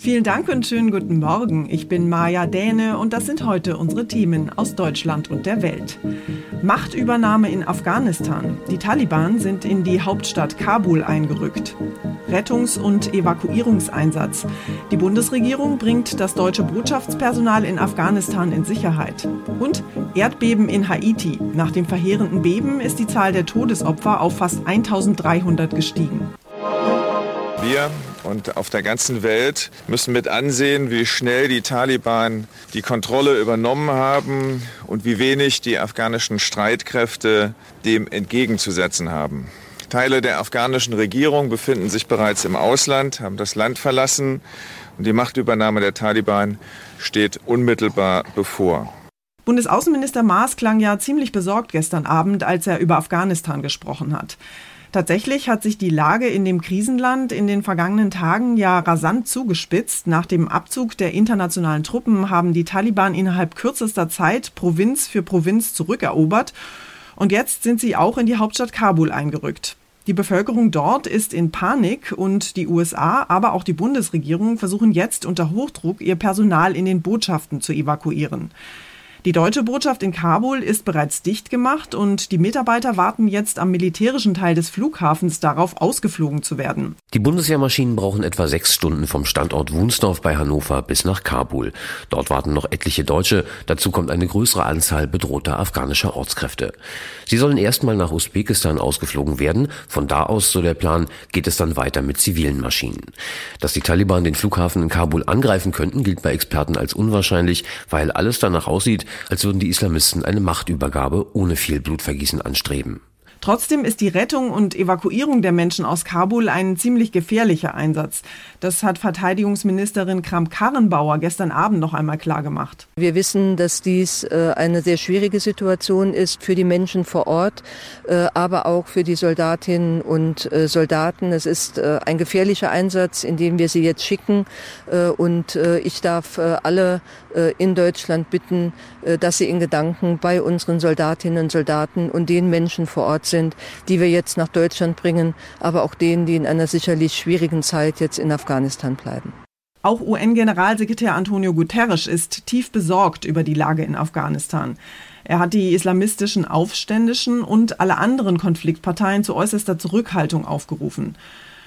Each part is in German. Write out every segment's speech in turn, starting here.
Vielen Dank und schönen guten Morgen. Ich bin Maja Däne und das sind heute unsere Themen aus Deutschland und der Welt. Machtübernahme in Afghanistan. Die Taliban sind in die Hauptstadt Kabul eingerückt. Rettungs- und Evakuierungseinsatz. Die Bundesregierung bringt das deutsche Botschaftspersonal in Afghanistan in Sicherheit. Und Erdbeben in Haiti. Nach dem verheerenden Beben ist die Zahl der Todesopfer auf fast 1300 gestiegen. Wir und auf der ganzen Welt müssen mit ansehen, wie schnell die Taliban die Kontrolle übernommen haben und wie wenig die afghanischen Streitkräfte dem entgegenzusetzen haben. Teile der afghanischen Regierung befinden sich bereits im Ausland, haben das Land verlassen und die Machtübernahme der Taliban steht unmittelbar bevor. Bundesaußenminister Maas klang ja ziemlich besorgt gestern Abend, als er über Afghanistan gesprochen hat. Tatsächlich hat sich die Lage in dem Krisenland in den vergangenen Tagen ja rasant zugespitzt. Nach dem Abzug der internationalen Truppen haben die Taliban innerhalb kürzester Zeit Provinz für Provinz zurückerobert. Und jetzt sind sie auch in die Hauptstadt Kabul eingerückt. Die Bevölkerung dort ist in Panik und die USA, aber auch die Bundesregierung versuchen jetzt unter Hochdruck ihr Personal in den Botschaften zu evakuieren. Die deutsche Botschaft in Kabul ist bereits dicht gemacht und die Mitarbeiter warten jetzt am militärischen Teil des Flughafens darauf, ausgeflogen zu werden. Die Bundeswehrmaschinen brauchen etwa sechs Stunden vom Standort Wunsdorf bei Hannover bis nach Kabul. Dort warten noch etliche Deutsche. Dazu kommt eine größere Anzahl bedrohter afghanischer Ortskräfte. Sie sollen erstmal nach Usbekistan ausgeflogen werden. Von da aus, so der Plan, geht es dann weiter mit zivilen Maschinen. Dass die Taliban den Flughafen in Kabul angreifen könnten, gilt bei Experten als unwahrscheinlich, weil alles danach aussieht, als würden die Islamisten eine Machtübergabe ohne viel Blutvergießen anstreben. Trotzdem ist die Rettung und Evakuierung der Menschen aus Kabul ein ziemlich gefährlicher Einsatz. Das hat Verteidigungsministerin Kramp-Karrenbauer gestern Abend noch einmal klargemacht. Wir wissen, dass dies äh, eine sehr schwierige Situation ist für die Menschen vor Ort, äh, aber auch für die Soldatinnen und äh, Soldaten. Es ist ein gefährlicher Einsatz, in dem wir sie jetzt schicken. Und ich darf alle in Deutschland bitten, dass sie in Gedanken bei unseren Soldatinnen und Soldaten und den Menschen vor Ort sind, die wir jetzt nach Deutschland bringen, aber auch denen, die in einer sicherlich schwierigen Zeit jetzt in Afghanistan bleiben. Auch UN-Generalsekretär Antonio Guterres ist tief besorgt über die Lage in Afghanistan. Er hat die islamistischen Aufständischen und alle anderen Konfliktparteien zu äußerster Zurückhaltung aufgerufen.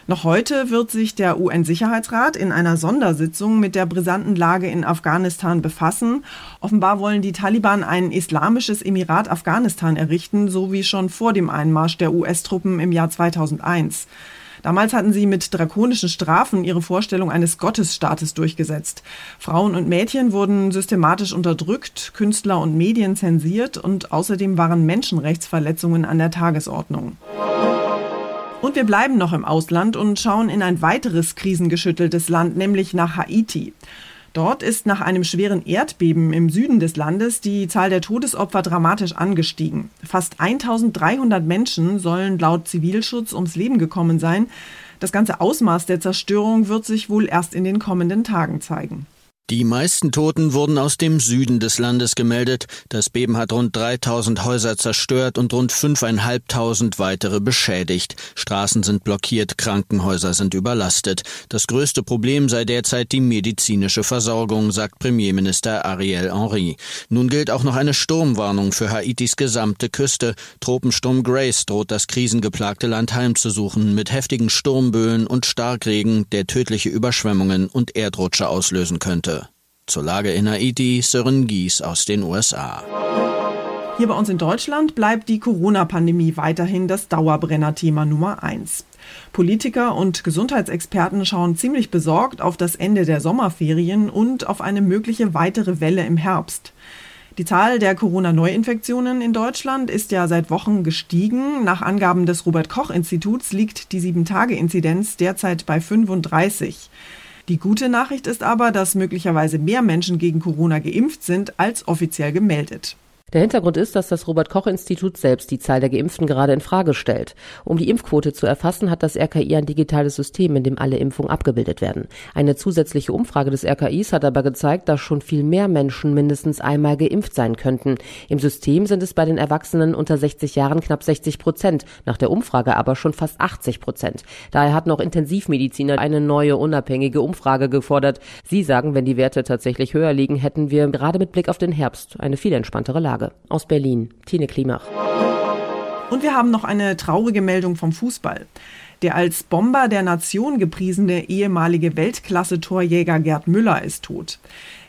Noch heute wird sich der UN-Sicherheitsrat in einer Sondersitzung mit der brisanten Lage in Afghanistan befassen. Offenbar wollen die Taliban ein islamisches Emirat Afghanistan errichten, so wie schon vor dem Einmarsch der US-Truppen im Jahr 2001. Damals hatten sie mit drakonischen Strafen ihre Vorstellung eines Gottesstaates durchgesetzt. Frauen und Mädchen wurden systematisch unterdrückt, Künstler und Medien zensiert und außerdem waren Menschenrechtsverletzungen an der Tagesordnung. Und wir bleiben noch im Ausland und schauen in ein weiteres krisengeschütteltes Land, nämlich nach Haiti. Dort ist nach einem schweren Erdbeben im Süden des Landes die Zahl der Todesopfer dramatisch angestiegen. Fast 1300 Menschen sollen laut Zivilschutz ums Leben gekommen sein. Das ganze Ausmaß der Zerstörung wird sich wohl erst in den kommenden Tagen zeigen. Die meisten Toten wurden aus dem Süden des Landes gemeldet. Das Beben hat rund 3000 Häuser zerstört und rund 5.500 weitere beschädigt. Straßen sind blockiert, Krankenhäuser sind überlastet. Das größte Problem sei derzeit die medizinische Versorgung, sagt Premierminister Ariel Henry. Nun gilt auch noch eine Sturmwarnung für Haitis gesamte Küste. Tropensturm Grace droht das krisengeplagte Land heimzusuchen mit heftigen Sturmböen und Starkregen, der tödliche Überschwemmungen und Erdrutsche auslösen könnte. Zur Lage in Haiti, Sören Gies aus den USA. Hier bei uns in Deutschland bleibt die Corona-Pandemie weiterhin das Dauerbrenner-Thema Nummer eins. Politiker und Gesundheitsexperten schauen ziemlich besorgt auf das Ende der Sommerferien und auf eine mögliche weitere Welle im Herbst. Die Zahl der Corona-Neuinfektionen in Deutschland ist ja seit Wochen gestiegen. Nach Angaben des Robert Koch-Instituts liegt die 7-Tage-Inzidenz derzeit bei 35. Die gute Nachricht ist aber, dass möglicherweise mehr Menschen gegen Corona geimpft sind als offiziell gemeldet. Der Hintergrund ist, dass das Robert Koch Institut selbst die Zahl der Geimpften gerade in Frage stellt. Um die Impfquote zu erfassen, hat das RKI ein digitales System, in dem alle Impfungen abgebildet werden. Eine zusätzliche Umfrage des RKIs hat aber gezeigt, dass schon viel mehr Menschen mindestens einmal geimpft sein könnten. Im System sind es bei den Erwachsenen unter 60 Jahren knapp 60 Prozent, nach der Umfrage aber schon fast 80 Prozent. Daher hatten auch Intensivmediziner eine neue unabhängige Umfrage gefordert. Sie sagen, wenn die Werte tatsächlich höher liegen, hätten wir gerade mit Blick auf den Herbst eine viel entspanntere Lage. Tage. Aus Berlin, Tine Klimach. Und wir haben noch eine traurige Meldung vom Fußball. Der als Bomber der Nation gepriesene ehemalige Weltklasse-Torjäger Gerd Müller ist tot.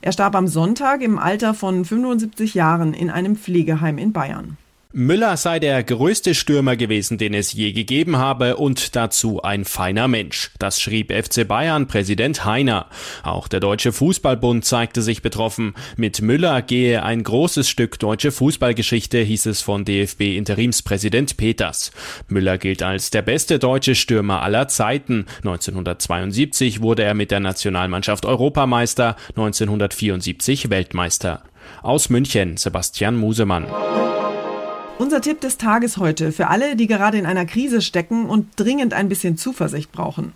Er starb am Sonntag im Alter von 75 Jahren in einem Pflegeheim in Bayern. Müller sei der größte Stürmer gewesen, den es je gegeben habe und dazu ein feiner Mensch. Das schrieb FC Bayern Präsident Heiner. Auch der Deutsche Fußballbund zeigte sich betroffen. Mit Müller gehe ein großes Stück deutsche Fußballgeschichte, hieß es von DFB Interimspräsident Peters. Müller gilt als der beste deutsche Stürmer aller Zeiten. 1972 wurde er mit der Nationalmannschaft Europameister, 1974 Weltmeister. Aus München Sebastian Musemann. Unser Tipp des Tages heute für alle, die gerade in einer Krise stecken und dringend ein bisschen Zuversicht brauchen.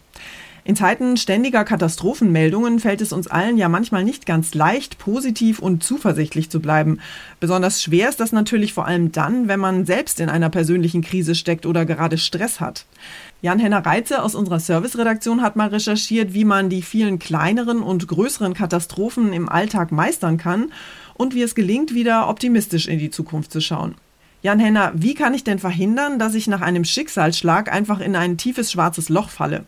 In Zeiten ständiger Katastrophenmeldungen fällt es uns allen ja manchmal nicht ganz leicht, positiv und zuversichtlich zu bleiben. Besonders schwer ist das natürlich vor allem dann, wenn man selbst in einer persönlichen Krise steckt oder gerade Stress hat. Jan-Henner Reitze aus unserer Serviceredaktion hat mal recherchiert, wie man die vielen kleineren und größeren Katastrophen im Alltag meistern kann und wie es gelingt, wieder optimistisch in die Zukunft zu schauen. Jan Henner, wie kann ich denn verhindern, dass ich nach einem Schicksalsschlag einfach in ein tiefes schwarzes Loch falle?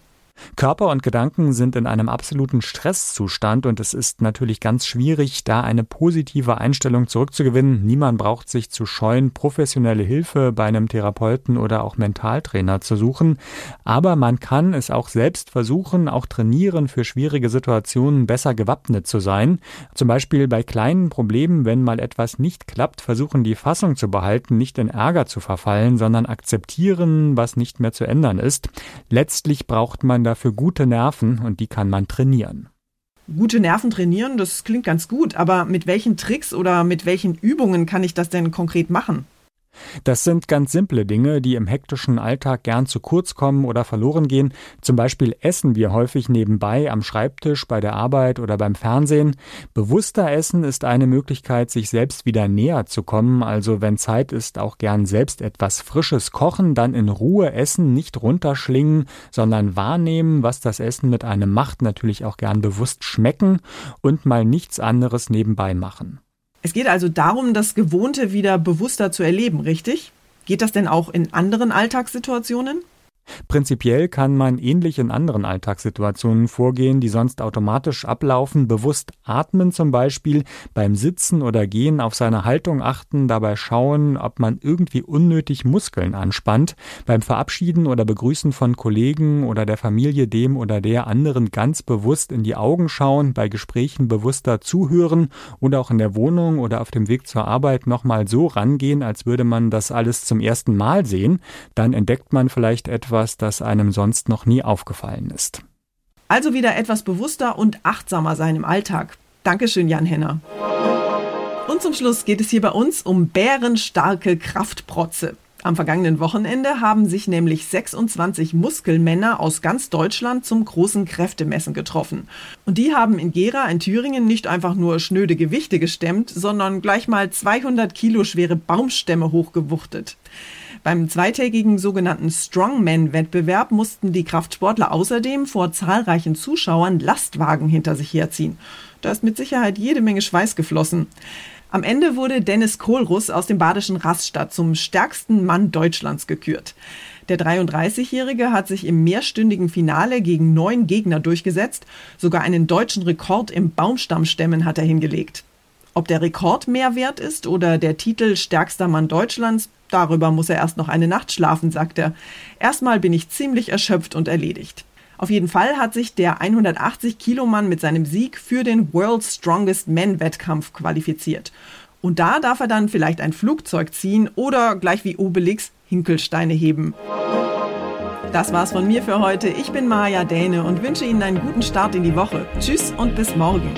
Körper und Gedanken sind in einem absoluten Stresszustand und es ist natürlich ganz schwierig, da eine positive Einstellung zurückzugewinnen. Niemand braucht sich zu scheuen, professionelle Hilfe bei einem Therapeuten oder auch Mentaltrainer zu suchen. Aber man kann es auch selbst versuchen, auch trainieren, für schwierige Situationen besser gewappnet zu sein. Zum Beispiel bei kleinen Problemen, wenn mal etwas nicht klappt, versuchen die Fassung zu behalten, nicht in Ärger zu verfallen, sondern akzeptieren, was nicht mehr zu ändern ist. Letztlich braucht man dafür gute Nerven und die kann man trainieren. Gute Nerven trainieren, das klingt ganz gut, aber mit welchen Tricks oder mit welchen Übungen kann ich das denn konkret machen? Das sind ganz simple Dinge, die im hektischen Alltag gern zu kurz kommen oder verloren gehen. Zum Beispiel essen wir häufig nebenbei am Schreibtisch, bei der Arbeit oder beim Fernsehen. Bewusster Essen ist eine Möglichkeit, sich selbst wieder näher zu kommen. Also wenn Zeit ist, auch gern selbst etwas Frisches kochen, dann in Ruhe essen, nicht runterschlingen, sondern wahrnehmen, was das Essen mit einem macht, natürlich auch gern bewusst schmecken und mal nichts anderes nebenbei machen. Es geht also darum, das Gewohnte wieder bewusster zu erleben, richtig? Geht das denn auch in anderen Alltagssituationen? Prinzipiell kann man ähnlich in anderen Alltagssituationen vorgehen, die sonst automatisch ablaufen, bewusst atmen zum Beispiel, beim Sitzen oder Gehen auf seine Haltung achten, dabei schauen, ob man irgendwie unnötig Muskeln anspannt, beim Verabschieden oder Begrüßen von Kollegen oder der Familie dem oder der anderen ganz bewusst in die Augen schauen, bei Gesprächen bewusster zuhören oder auch in der Wohnung oder auf dem Weg zur Arbeit nochmal so rangehen, als würde man das alles zum ersten Mal sehen, dann entdeckt man vielleicht etwas, etwas, das einem sonst noch nie aufgefallen ist. Also wieder etwas bewusster und achtsamer sein im Alltag. Dankeschön, Jan Henner. Und zum Schluss geht es hier bei uns um bärenstarke Kraftprotze. Am vergangenen Wochenende haben sich nämlich 26 Muskelmänner aus ganz Deutschland zum großen Kräftemessen getroffen. Und die haben in Gera in Thüringen nicht einfach nur schnöde Gewichte gestemmt, sondern gleich mal 200 Kilo schwere Baumstämme hochgewuchtet. Beim zweitägigen sogenannten Strongman-Wettbewerb mussten die Kraftsportler außerdem vor zahlreichen Zuschauern Lastwagen hinter sich herziehen. Da ist mit Sicherheit jede Menge Schweiß geflossen. Am Ende wurde Dennis Kohlruss aus dem badischen Rastatt zum stärksten Mann Deutschlands gekürt. Der 33-Jährige hat sich im mehrstündigen Finale gegen neun Gegner durchgesetzt. Sogar einen deutschen Rekord im Baumstammstemmen hat er hingelegt. Ob der Rekord mehr wert ist oder der Titel stärkster Mann Deutschlands, Darüber muss er erst noch eine Nacht schlafen, sagt er. Erstmal bin ich ziemlich erschöpft und erledigt. Auf jeden Fall hat sich der 180-Kilo-Mann mit seinem Sieg für den World's Strongest Men-Wettkampf qualifiziert. Und da darf er dann vielleicht ein Flugzeug ziehen oder gleich wie Obelix Hinkelsteine heben. Das war's von mir für heute. Ich bin Maja Däne und wünsche Ihnen einen guten Start in die Woche. Tschüss und bis morgen.